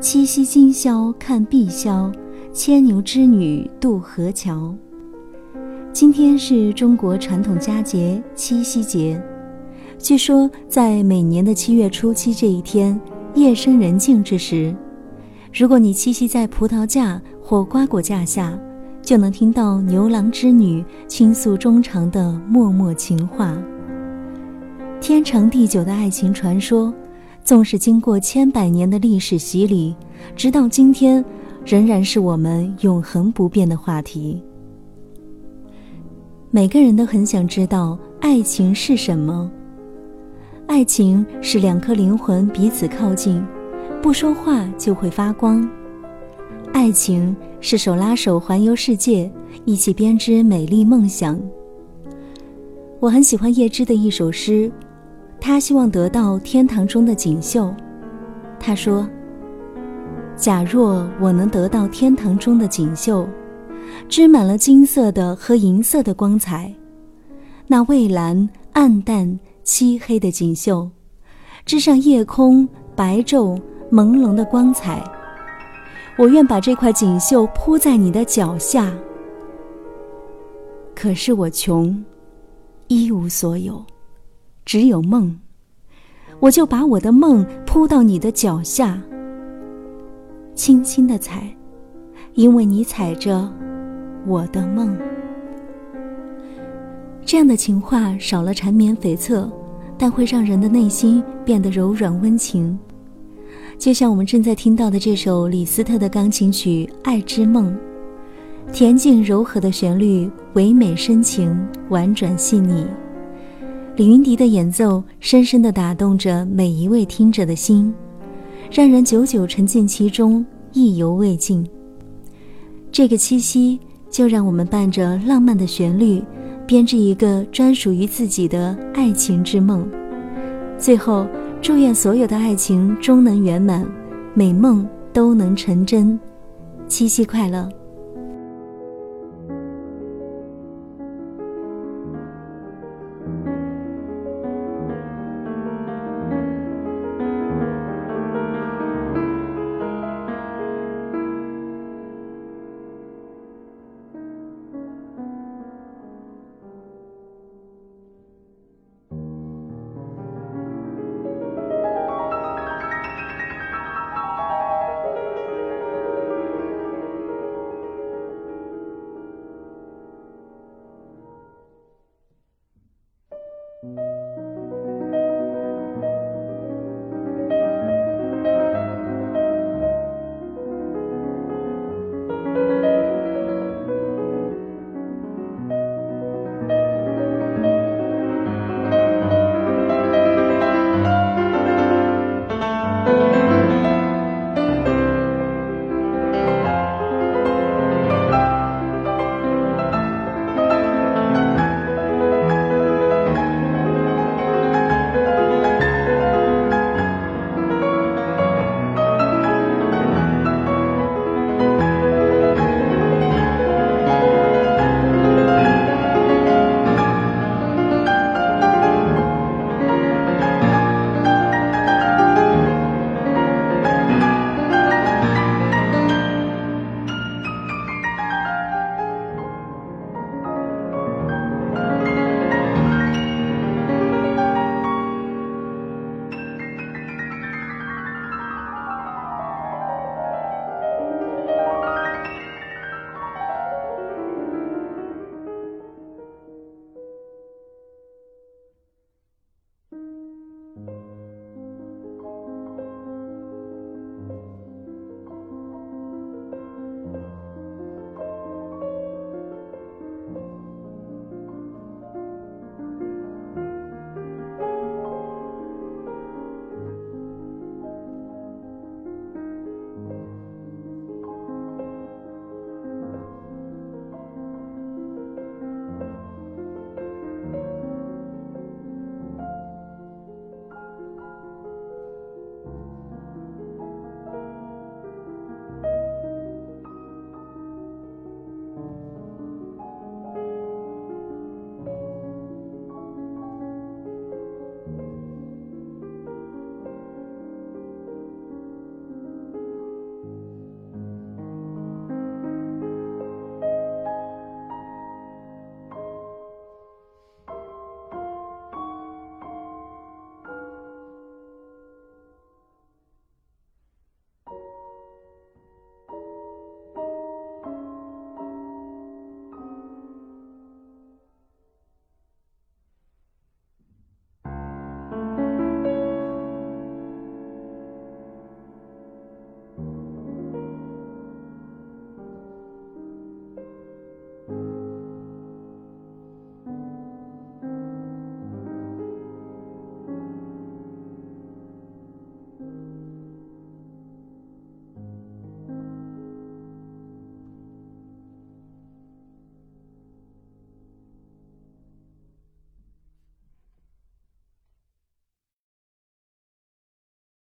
七夕今宵看碧霄，牵牛织女渡河桥。今天是中国传统佳节七夕节。据说，在每年的七月初七这一天，夜深人静之时，如果你栖息在葡萄架或瓜果架下，就能听到牛郎织女倾诉衷肠的脉脉情话。天长地久的爱情传说，纵使经过千百年的历史洗礼，直到今天，仍然是我们永恒不变的话题。每个人都很想知道爱情是什么。爱情是两颗灵魂彼此靠近，不说话就会发光。爱情是手拉手环游世界，一起编织美丽梦想。我很喜欢叶芝的一首诗，他希望得到天堂中的锦绣。他说：“假若我能得到天堂中的锦绣。”织满了金色的和银色的光彩，那蔚蓝、暗淡、漆黑的锦绣，织上夜空白昼朦胧的光彩。我愿把这块锦绣铺在你的脚下。可是我穷，一无所有，只有梦。我就把我的梦铺到你的脚下，轻轻的踩，因为你踩着。我的梦，这样的情话少了缠绵悱恻，但会让人的内心变得柔软温情。就像我们正在听到的这首李斯特的钢琴曲《爱之梦》，恬静柔和的旋律，唯美深情，婉转细腻。李云迪的演奏深深地打动着每一位听者的心，让人久久沉浸其中，意犹未尽。这个七夕。就让我们伴着浪漫的旋律，编织一个专属于自己的爱情之梦。最后，祝愿所有的爱情终能圆满，美梦都能成真。七夕快乐！